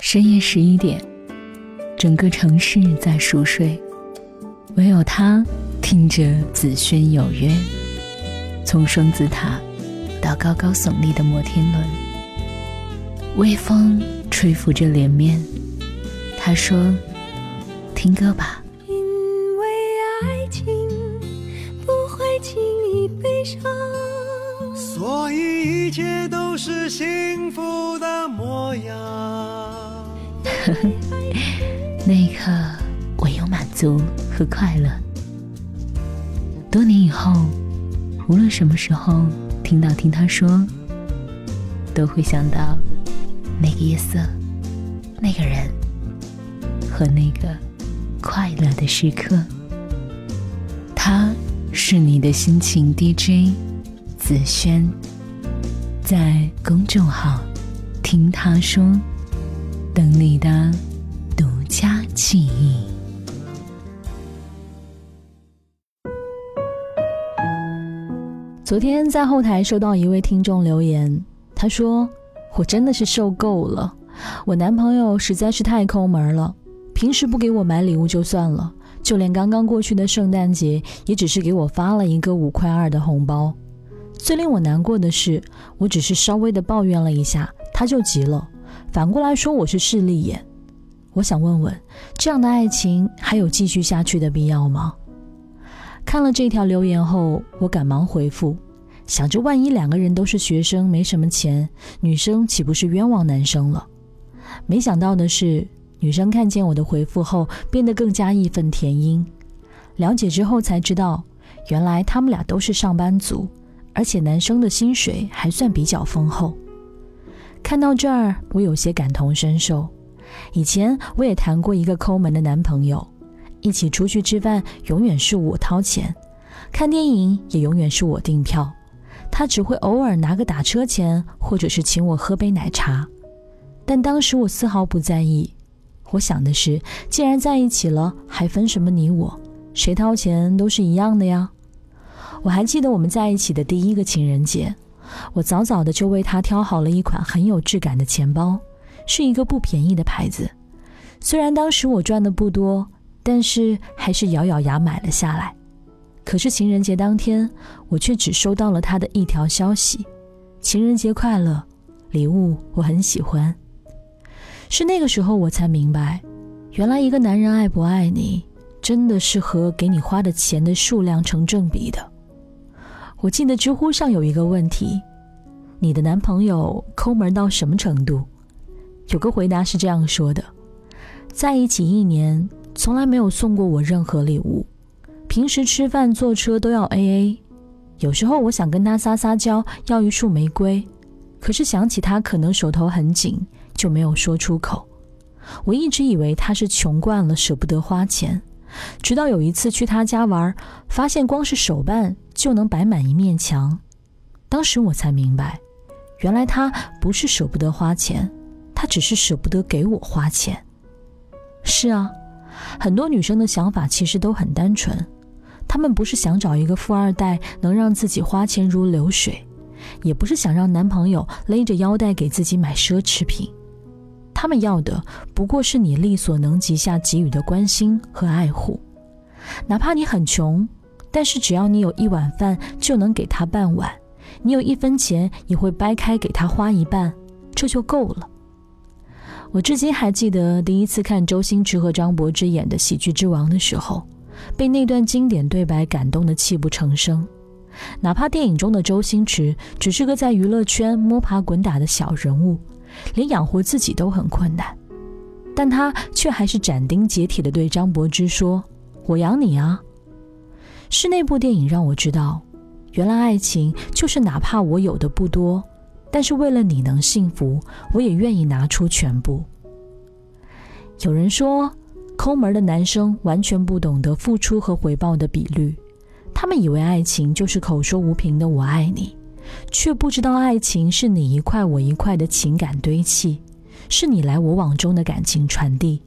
深夜十一点，整个城市在熟睡，唯有他听着紫萱有约。从双子塔到高高耸立的摩天轮，微风吹拂着脸面。他说：“听歌吧。”因为爱情不会轻易悲伤，所以一切都是幸福的模样。足和快乐。多年以后，无论什么时候听到听他说，都会想到那个夜色、那个人和那个快乐的时刻。他是你的心情 DJ 子轩，在公众号听他说。等你的独家记忆。昨天在后台收到一位听众留言，他说：“我真的是受够了，我男朋友实在是太抠门了。平时不给我买礼物就算了，就连刚刚过去的圣诞节，也只是给我发了一个五块二的红包。最令我难过的是，我只是稍微的抱怨了一下，他就急了。”反过来说，我是势利眼。我想问问，这样的爱情还有继续下去的必要吗？看了这条留言后，我赶忙回复，想着万一两个人都是学生，没什么钱，女生岂不是冤枉男生了？没想到的是，女生看见我的回复后，变得更加义愤填膺。了解之后才知道，原来他们俩都是上班族，而且男生的薪水还算比较丰厚。看到这儿，我有些感同身受。以前我也谈过一个抠门的男朋友，一起出去吃饭永远是我掏钱，看电影也永远是我订票，他只会偶尔拿个打车钱，或者是请我喝杯奶茶。但当时我丝毫不在意，我想的是，既然在一起了，还分什么你我？谁掏钱都是一样的呀。我还记得我们在一起的第一个情人节。我早早的就为他挑好了一款很有质感的钱包，是一个不便宜的牌子。虽然当时我赚的不多，但是还是咬咬牙买了下来。可是情人节当天，我却只收到了他的一条消息：“情人节快乐，礼物我很喜欢。”是那个时候我才明白，原来一个男人爱不爱你，真的是和给你花的钱的数量成正比的。我记得知乎上有一个问题：你的男朋友抠门到什么程度？有个回答是这样说的：在一起一年，从来没有送过我任何礼物，平时吃饭坐车都要 A A。有时候我想跟他撒撒娇，要一束玫瑰，可是想起他可能手头很紧，就没有说出口。我一直以为他是穷惯了，舍不得花钱。直到有一次去他家玩，发现光是手办就能摆满一面墙，当时我才明白，原来他不是舍不得花钱，他只是舍不得给我花钱。是啊，很多女生的想法其实都很单纯，她们不是想找一个富二代能让自己花钱如流水，也不是想让男朋友勒着腰带给自己买奢侈品。他们要的不过是你力所能及下给予的关心和爱护，哪怕你很穷，但是只要你有一碗饭就能给他半碗，你有一分钱也会掰开给他花一半，这就够了。我至今还记得第一次看周星驰和张柏芝演的《喜剧之王》的时候，被那段经典对白感动的泣不成声。哪怕电影中的周星驰只是个在娱乐圈摸爬滚打的小人物。连养活自己都很困难，但他却还是斩钉截铁地对张柏芝说：“我养你啊！”是那部电影让我知道，原来爱情就是哪怕我有的不多，但是为了你能幸福，我也愿意拿出全部。有人说，抠门的男生完全不懂得付出和回报的比率，他们以为爱情就是口说无凭的“我爱你”。却不知道，爱情是你一块我一块的情感堆砌，是你来我往中的感情传递，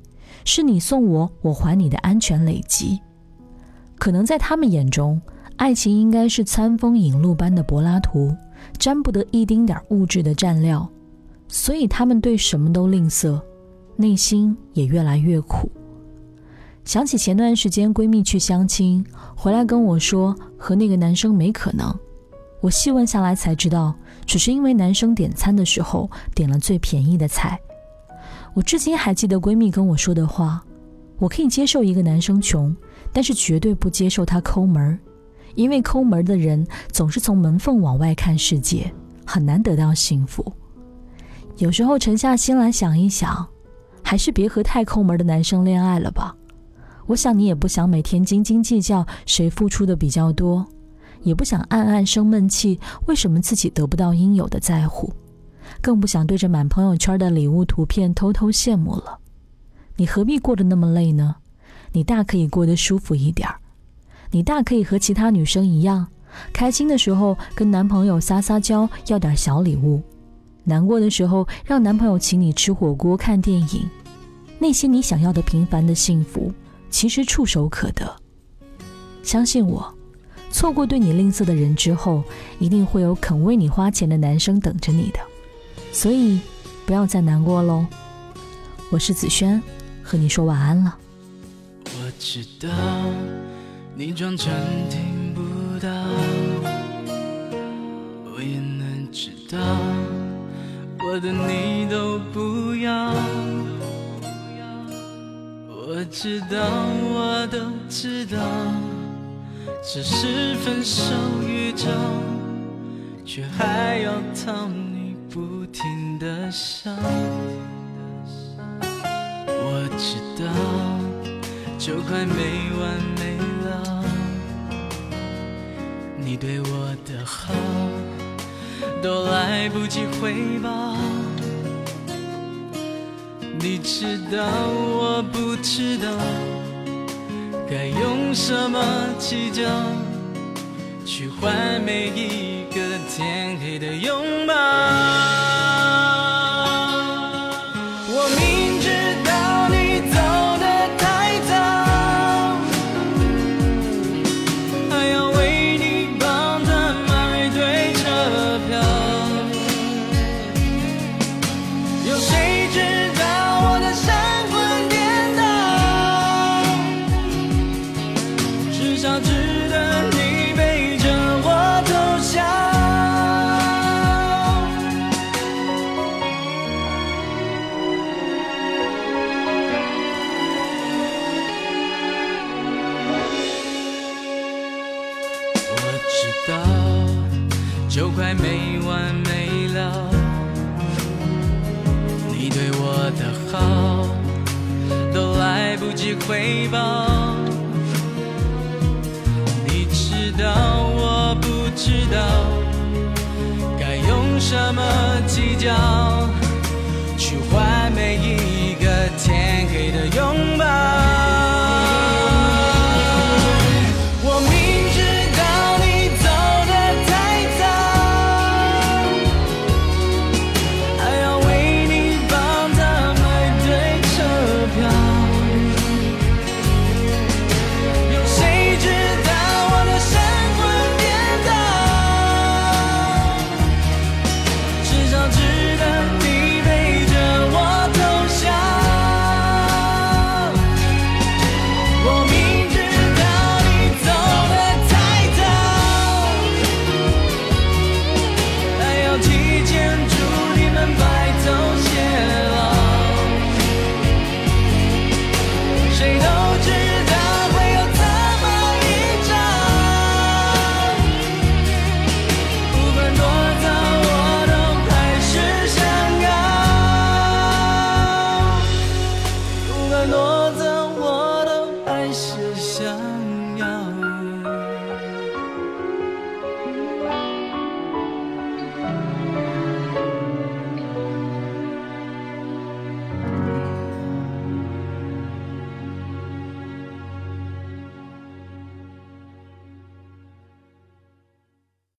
是你送我，我还你的安全累积。可能在他们眼中，爱情应该是餐风饮露般的柏拉图，沾不得一丁点物质的蘸料，所以他们对什么都吝啬，内心也越来越苦。想起前段时间闺蜜去相亲，回来跟我说和那个男生没可能。我细问下来才知道，只是因为男生点餐的时候点了最便宜的菜。我至今还记得闺蜜跟我说的话：我可以接受一个男生穷，但是绝对不接受他抠门儿，因为抠门的人总是从门缝往外看世界，很难得到幸福。有时候沉下心来想一想，还是别和太抠门的男生恋爱了吧。我想你也不想每天斤斤计较谁付出的比较多，也不想暗暗生闷气，为什么自己得不到应有的在乎，更不想对着满朋友圈的礼物图片偷偷羡慕了。你何必过得那么累呢？你大可以过得舒服一点儿，你大可以和其他女生一样，开心的时候跟男朋友撒撒娇，要点小礼物；难过的时候让男朋友请你吃火锅、看电影。那些你想要的平凡的幸福。其实触手可得，相信我，错过对你吝啬的人之后，一定会有肯为你花钱的男生等着你的，所以不要再难过喽。我是子轩，和你说晚安了。我知道你装成听不到，我也能知道我的你都不要。我知道，我都知道，只是分手预兆，却还要讨你不停的笑。我知道，就快没完没了，你对我的好，都来不及回报。你知道，我不知道，该用什么计较，去换每一个天黑的拥抱。到就快没完没了，你对我的好都来不及回报。你知道我不知道该用什么计较去换